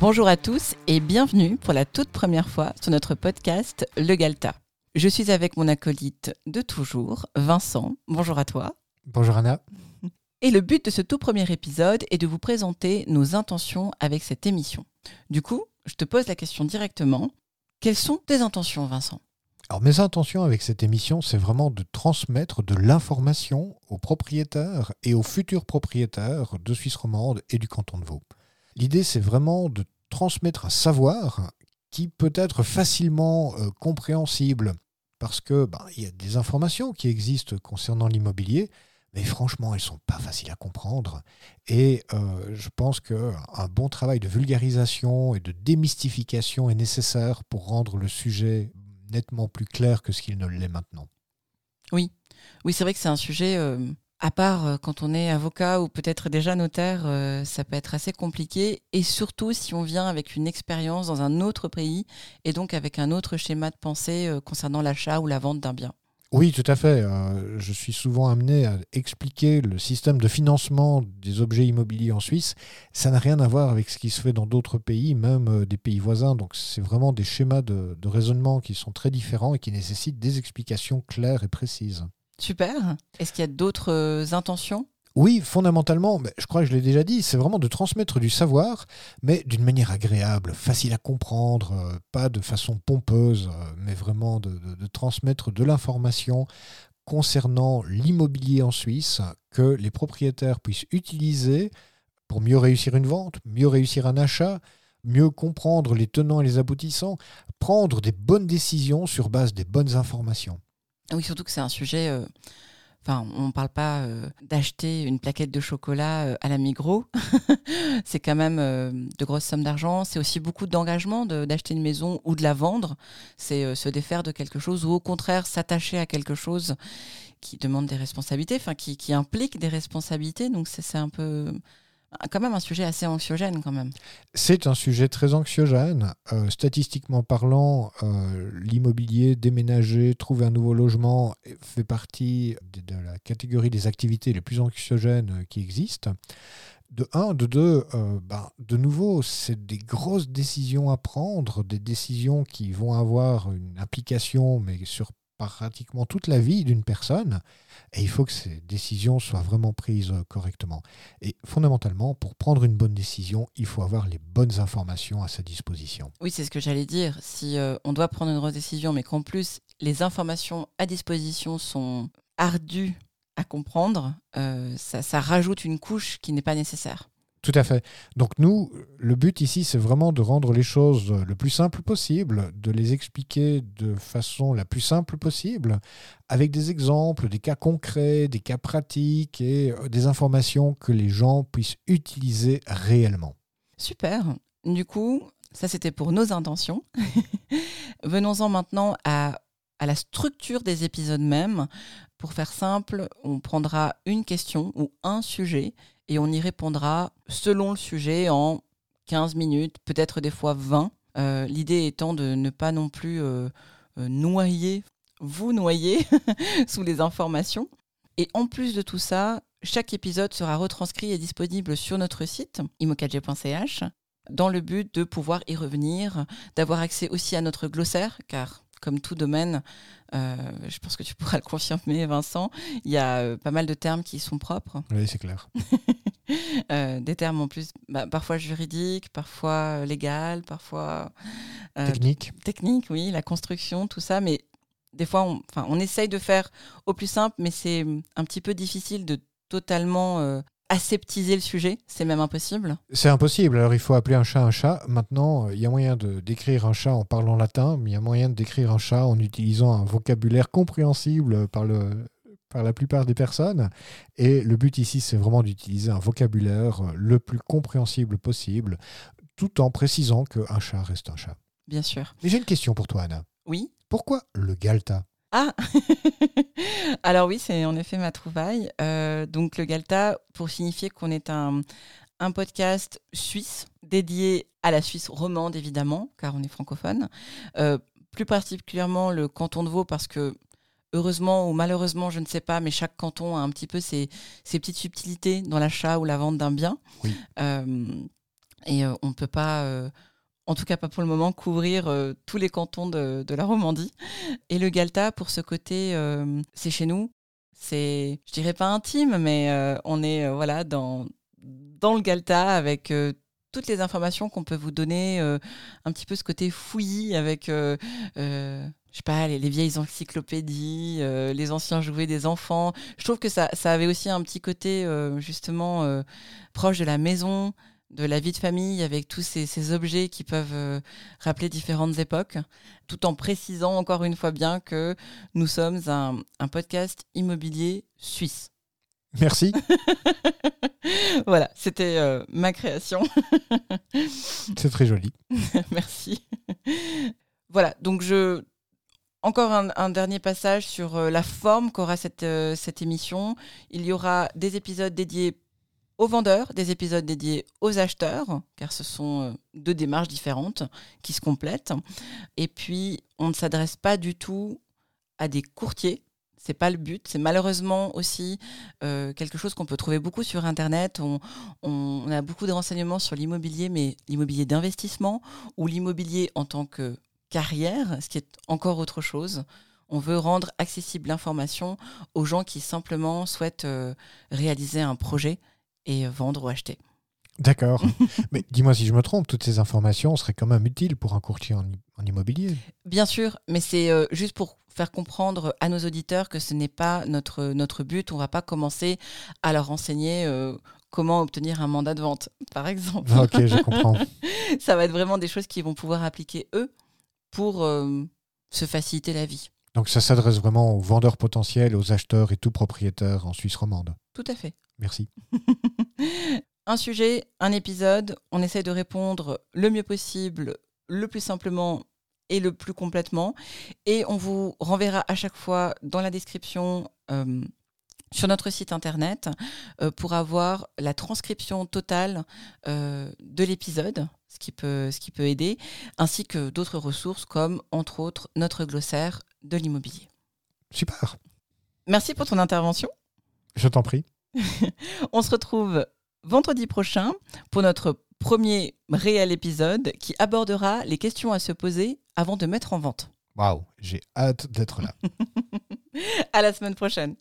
Bonjour à tous et bienvenue pour la toute première fois sur notre podcast Le Galta. Je suis avec mon acolyte de toujours, Vincent. Bonjour à toi. Bonjour Anna. Et le but de ce tout premier épisode est de vous présenter nos intentions avec cette émission. Du coup, je te pose la question directement. Quelles sont tes intentions, Vincent? Alors mes intentions avec cette émission, c'est vraiment de transmettre de l'information aux propriétaires et aux futurs propriétaires de Suisse romande et du canton de Vaud. L'idée, c'est vraiment de transmettre un savoir qui peut être facilement euh, compréhensible parce que ben, il y a des informations qui existent concernant l'immobilier, mais franchement, elles sont pas faciles à comprendre. Et euh, je pense qu'un bon travail de vulgarisation et de démystification est nécessaire pour rendre le sujet nettement plus clair que ce qu'il ne l'est maintenant. Oui, oui, c'est vrai que c'est un sujet euh, à part euh, quand on est avocat ou peut-être déjà notaire, euh, ça peut être assez compliqué. Et surtout si on vient avec une expérience dans un autre pays et donc avec un autre schéma de pensée euh, concernant l'achat ou la vente d'un bien. Oui, tout à fait. je suis souvent amené à expliquer le système de financement des objets immobiliers en Suisse. Ça n'a rien à voir avec ce qui se fait dans d'autres pays, même des pays voisins. Donc c'est vraiment des schémas de raisonnement qui sont très différents et qui nécessitent des explications claires et précises. Super. Est-ce qu'il y a d'autres euh, intentions? Oui, fondamentalement, je crois que je l'ai déjà dit, c'est vraiment de transmettre du savoir, mais d'une manière agréable, facile à comprendre, euh, pas de façon pompeuse, euh, mais vraiment de, transmettre de l'information concernant l'immobilier en Suisse que les propriétaires puissent utiliser pour mieux réussir une vente, mieux réussir un achat, mieux comprendre les tenants et les aboutissants, prendre des bonnes décisions sur base des bonnes informations. Oui, surtout que c'est un sujet. Euh, enfin, on ne parle pas euh, d'acheter une plaquette de chocolat euh, à la Migros. c'est quand même de grosses sommes d'argent. C'est aussi beaucoup d'engagement d'acheter une maison ou de la vendre. C'est se défaire de quelque chose ou au contraire s'attacher à quelque chose qui demande des responsabilités, enfin qui, qui implique des responsabilités. Donc c'est un peu quand même un sujet assez anxiogène quand même. C'est un sujet très anxiogène. Euh, statistiquement parlant, euh, l'immobilier, déménager, trouver un nouveau logement fait partie de, la catégorie des activités les plus anxiogènes qui existent. De un, de deux, euh, ben, de nouveau, c'est des grosses décisions à prendre, des décisions qui vont avoir une application, mais sur pratiquement toute la vie d'une personne. Et il faut que ces décisions soient vraiment prises euh, correctement. Et fondamentalement, pour prendre une bonne décision, il faut avoir les bonnes informations à sa disposition. Oui, c'est ce que j'allais dire. Si euh, on doit prendre une décision, mais qu'en plus les informations à disposition sont ardues à comprendre, euh, ça, ça rajoute une couche qui n'est pas nécessaire. Tout à fait. Donc nous, le but ici, c'est vraiment de rendre les choses le plus simple possible, de les expliquer de façon la plus simple possible, avec des exemples, des cas concrets, des cas pratiques et euh, des informations que les gens puissent utiliser réellement. Super. Du coup, ça c'était pour nos intentions. Venons-en maintenant à, à la structure des épisodes même. Pour faire simple, on prendra une question ou un sujet et on y répondra selon le sujet en 15 minutes, peut-être des fois 20. Euh, l'idée étant de ne pas non plus euh, euh, noyer, vous noyer sous les informations. Et en plus de tout ça, chaque épisode sera retranscrit et disponible sur notre site imokadg.ch dans le but de pouvoir y revenir, d'avoir accès aussi à notre glossaire, car comme tout domaine, je pense que tu pourras le confirmer, Vincent, il y a pas mal de termes qui sont propres. Oui, c'est clair. Euh, des termes en plus, bah, parfois juridiques, parfois euh, légales, parfois. Euh, techniques. Technique, oui, la construction, tout ça. Mais des fois, on, on essaye de faire au plus simple, mais c'est un petit peu difficile de totalement aseptiser le sujet. C'est même impossible. C'est impossible. Alors, il faut appeler un chat un chat. Maintenant, il y a moyen de décrire un chat en parlant latin, mais il y a moyen de décrire un chat en utilisant un vocabulaire compréhensible par le par la plupart des personnes. Et le but ici, c'est vraiment d'utiliser un vocabulaire euh, le plus compréhensible possible, tout en précisant qu'un chat reste un chat. Bien sûr. Mais j'ai une question pour toi, Anna. Oui. Pourquoi le Galta? Ah Alors oui, c'est en effet ma trouvaille. Euh, donc le Galta, pour signifier qu'on est un, un podcast suisse dédié à la Suisse romande, évidemment, car on est francophone. Euh, plus particulièrement le canton de Vaud, parce que heureusement ou malheureusement, je ne sais pas, mais chaque canton a un petit peu ses, petites subtilités dans l'achat ou la vente d'un bien. Euh, Et on ne peut pas en tout cas pas pour le moment, couvrir tous les cantons de, la Romandie. Et le Galta, pour ce côté, c'est chez nous. C'est, je dirais pas intime, mais on est voilà dans, dans le Galta avec toutes les informations qu'on peut vous donner, un petit peu ce côté fouillis avec je sais pas, les, vieilles encyclopédies, euh, les anciens jouets des enfants. Je trouve que ça, ça avait aussi un petit côté euh, justement euh, proche de la maison, de la vie de famille, avec tous ces, objets qui peuvent rappeler différentes époques, tout en précisant encore une fois bien que nous sommes un, un podcast immobilier suisse. Merci. voilà, c'était ma création. C'est très joli. Merci. Voilà, donc je encore un, dernier passage sur euh, la forme qu'aura cette, euh, cette émission. Il y aura des épisodes dédiés aux vendeurs, des épisodes dédiés aux acheteurs, car ce sont euh, deux démarches différentes qui se complètent. Et puis, on ne s'adresse pas du tout à des courtiers. C'est pas le but. C'est malheureusement aussi quelque chose qu'on peut trouver beaucoup sur Internet. On, on a beaucoup de renseignements sur l'immobilier, mais l'immobilier d'investissement ou l'immobilier en tant que carrière, ce qui est encore autre chose. On veut rendre accessible l'information aux gens qui simplement souhaitent euh, réaliser un projet et vendre ou acheter. D'accord. Mais dis-moi si je me trompe, toutes ces informations seraient quand même utiles pour un courtier en, immobilier. Bien sûr, mais c'est euh, juste pour faire comprendre à nos auditeurs que ce n'est pas notre, notre but. On ne va pas commencer à leur enseigner euh, comment obtenir un mandat de vente, par exemple. ok, je comprends. Ça va être vraiment des choses qu'ils vont pouvoir appliquer eux pour euh, se faciliter la vie. Donc ça s'adresse vraiment aux vendeurs potentiels, aux acheteurs et tout propriétaire en Suisse romande. Tout à fait. Merci. un sujet, un épisode, on essaie de répondre le mieux possible, le plus simplement et le plus complètement. Et on vous renverra à chaque fois dans la description euh, sur notre site internet euh, pour avoir la transcription totale de l'épisode ce qui peut, ce qui peut aider, ainsi que d'autres ressources comme, entre autres, notre glossaire de l'immobilier. Super. Merci pour ton intervention. Je t'en prie. On se retrouve vendredi prochain pour notre premier réel épisode qui abordera les questions à se poser avant de mettre en vente. Waouh, j'ai hâte d'être là. à la semaine prochaine.